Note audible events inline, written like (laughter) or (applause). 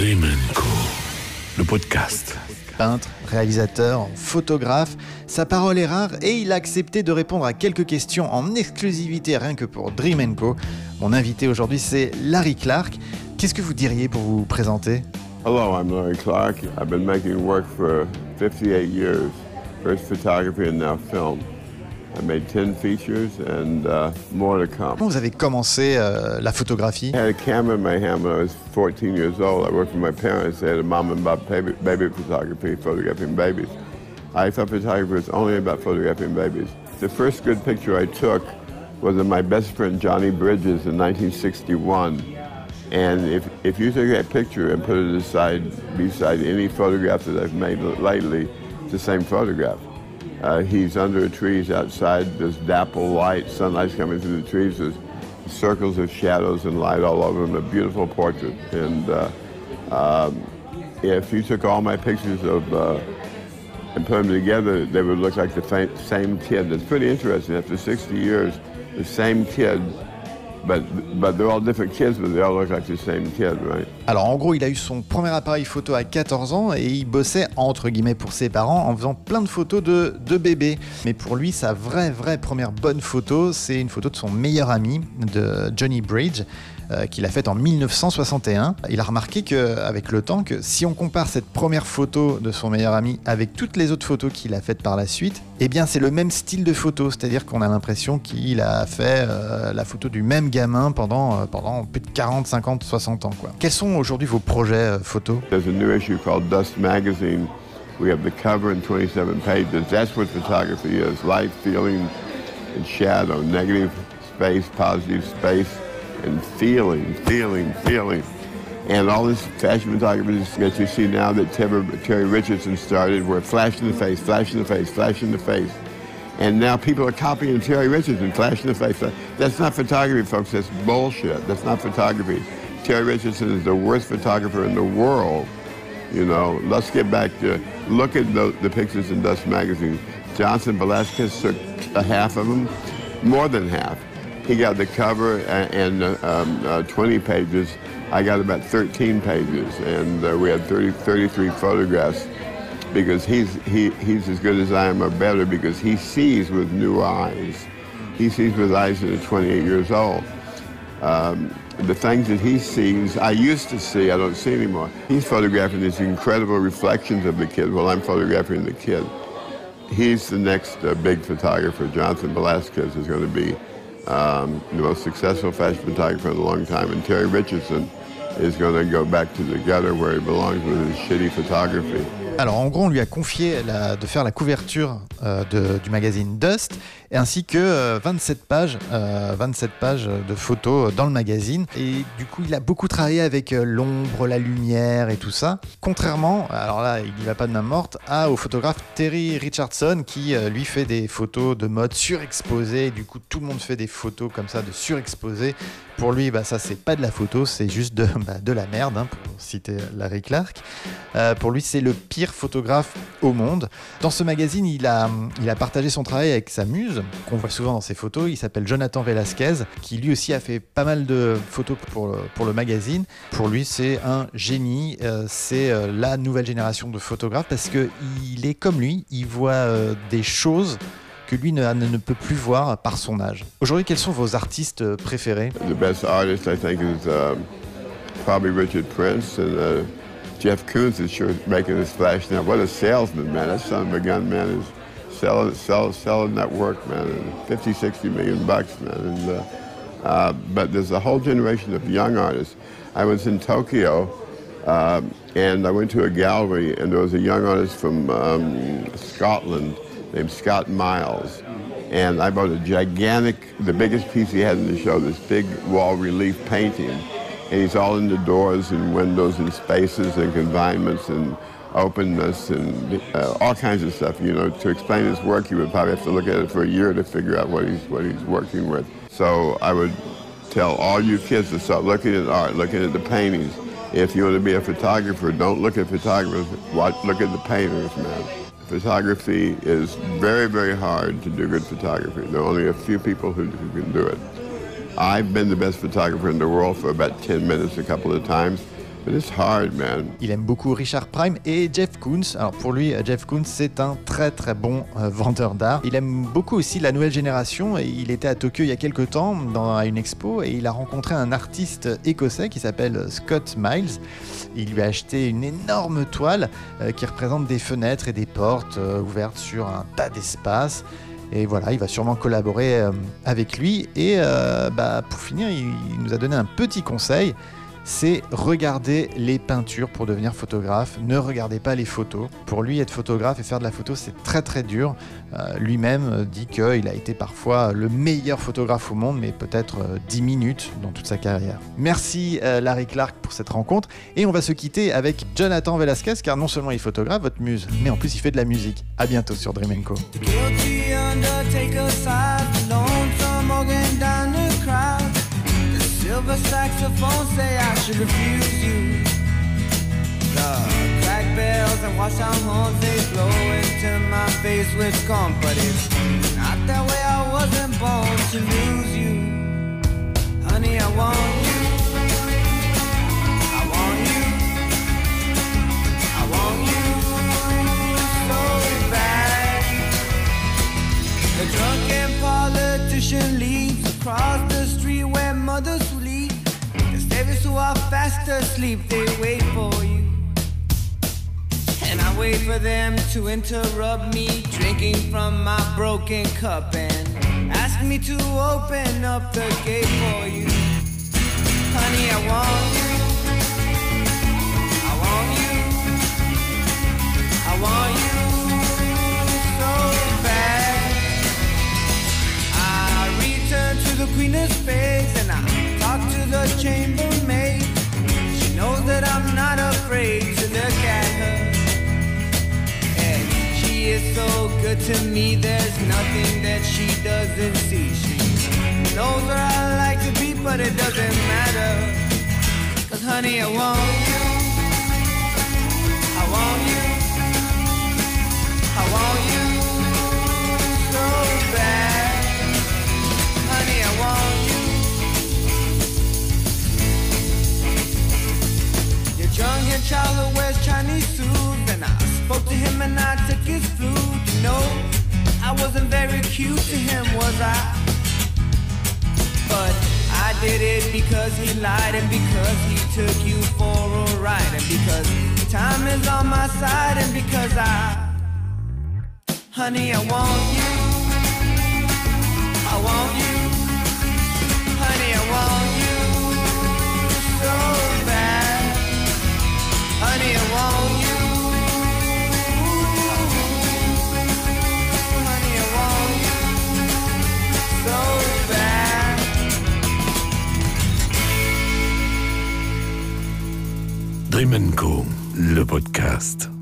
Dream Co. Le podcast. Peintre, réalisateur, photographe, sa parole est rare et il a accepté de répondre à quelques questions en exclusivité rien que pour Dream Co. Mon invité aujourd'hui c'est Larry Clark. Qu'est-ce que vous diriez pour vous présenter? Hello, I'm Larry Clark. I've been making work for 58 years, first photography and now film. I made 10 features and uh, more to come. Vous avez commencé euh, la photographie I had a camera in my hand when I was 14 years old. I worked for my parents. They had a mom and pop baby, baby photography, photographing babies. I thought photography was only about photographing babies. The first good picture I took was of my best friend Johnny Bridges in 1961. And if, if you take that picture and put it aside beside any photograph that I've made lately, it's the same photograph. Uh, he's under the trees outside. There's dapple light, sunlight's coming through the trees. There's circles of shadows and light all over him. A beautiful portrait. And uh, um, if you took all my pictures of uh, and put them together, they would look like the same kid. It's pretty interesting. After 60 years, the same kid, but but they're all different kids, but they all look like the same kid, right? Alors en gros, il a eu son premier appareil photo à 14 ans et il bossait entre guillemets pour ses parents en faisant plein de photos de, de bébés. Mais pour lui, sa vraie, vraie première bonne photo, c'est une photo de son meilleur ami, de Johnny Bridge, euh, qu'il a faite en 1961. Il a remarqué qu'avec le temps, que si on compare cette première photo de son meilleur ami avec toutes les autres photos qu'il a faites par la suite, eh bien c'est le même style de photo, c'est-à-dire qu'on a l'impression qu'il a fait euh, la photo du même gamin pendant, euh, pendant plus de 40, 50, 60 ans. Quels sont aujourd'hui vos projets euh, photos There's a new issue called Dust Magazine. We have the cover and 27 pages. That's what photography is light, feeling, and shadow, negative space, positive space, and feeling, feeling, feeling. And all this fashion photography that you see now that Terry, Richardson started were flash in the face, flash in the face, flash in the face. And now people are copying Terry Richardson, flash in the face. That's not photography, folks. That's bullshit. That's not photography. Terry Richardson is the worst photographer in the world. You know, let's get back to look at the, the pictures in Dust magazine. Johnson Velasquez took a half of them, more than half. He got the cover and, and uh, um, uh, 20 pages. I got about 13 pages, and uh, we had 30, 33 photographs because he's, he, he's as good as I am or better because he sees with new eyes. He sees with eyes that are 28 years old. Um, the things that he sees, I used to see, I don't see anymore. He's photographing these incredible reflections of the kid while I'm photographing the kid. He's the next uh, big photographer. Jonathan Velasquez is going to be um, the most successful fashion photographer in a long time, and Terry Richardson is going to go back to the gutter where he belongs with his shitty photography. Alors en gros, on lui a confié de faire la couverture euh, du magazine Dust, ainsi que euh, 27 pages, euh, 27 pages de photos dans le magazine. Et du coup, il a beaucoup travaillé avec euh, l'ombre, la lumière et tout ça. Contrairement, alors là, il n'y va pas de main morte, à, au photographe Terry Richardson qui euh, lui fait des photos de mode surexposé. Et Du coup, tout le monde fait des photos comme ça de surexposé. Pour lui, bah, ça c'est pas de la photo, c'est juste de, (laughs) bah, la merde, hein, pour citer Larry Clark. Euh, pour lui, c'est le pire photographe au monde. Dans ce magazine, il a, il a partagé son travail avec sa muse, qu'on voit souvent dans ses photos. Il s'appelle Jonathan Velasquez, qui lui aussi a fait pas mal de photos pour le, pour le magazine. Pour lui, c'est un génie. euh, c'est euh, la nouvelle génération de photographes parce que il est comme lui. Il voit euh, des choses que lui ne, ne peut plus voir par son âge. Aujourd'hui, quels sont vos artistes préférés? The best artist, I think, is um, probably Richard Prince uh, Jeff Koons is sure making his flash now. What a salesman, man! That son of a gun, man, is selling, sell, selling that work, man. And 50, 60 million bucks, man. And uh, uh, but there's a whole generation of young artists. I was in Tokyo. Um, and I went to a gallery, and there was a young artist from um, Scotland named Scott Miles. And I bought a gigantic, the biggest piece he had in the show, this big wall relief painting. He's all in the doors and windows and spaces and confinements and openness and uh, all kinds of stuff. You know, to explain his work, you would probably have to look at it for a year to figure out what he's, what he's working with. So I would tell all you kids to start looking at art, looking at the paintings. If you want to be a photographer, don't look at photographers, watch, look at the painters, man. Photography is very, very hard to do good photography. There are only a few people who, who can do it. I've been the best photographer in the world for about 10 minutes a couple of times. But it's hard, man. Il aime beaucoup Richard Prime et Jeff Koons. Alors pour lui, Jeff Koons, c'est un très très bon euh, vendeur d'art. Il aime beaucoup aussi la nouvelle génération. Il était à Tokyo il y a quelques temps dans une expo et il a rencontré un artiste écossais qui s'appelle Scott Miles. Il lui a acheté une énorme toile euh, qui représente des fenêtres et des portes euh, ouvertes sur un tas d'espace. Et voilà, il va sûrement collaborer euh, avec lui. Et euh, bah, pour finir, il, nous a donné un petit conseil c'est regarder les peintures pour devenir photographe. Ne regardez pas les photos. Pour lui, être photographe et faire de la photo, c'est très très dur. Euh, Lui-même dit qu'il a été parfois le meilleur photographe au monde, mais peut-être euh, 10 minutes dans toute sa carrière. Merci Larry Clark pour cette rencontre. Et on va se quitter avec Jonathan Velasquez, car non seulement il est photographe, votre muse, mais en plus il fait de la musique. À bientôt sur Dream Co. Guilty undertaker side, lonesome organ down the crowd. The silver saxophone say I should refuse you. The crack bells and wash down horns they blow into my face with scorn, but it's not that way. I wasn't born to lose you, honey. I want you. Are fast asleep, they wait for you. And I wait for them to interrupt me, drinking from my broken cup, and ask me to open up the gate for you. Honey, I want you. I want you. I want you so bad. I return to the queen of spades and I talk to the chambermaid. Is so good to me, there's nothing that she doesn't see. She knows where I like to be, but it doesn't matter. Cause honey, I want you. I want you. I want you know, I wasn't very cute to him, was I? But I did it because he lied and because he took you for a ride. And because time is on my side and because I. Honey, I want you. Dream Co, le podcast.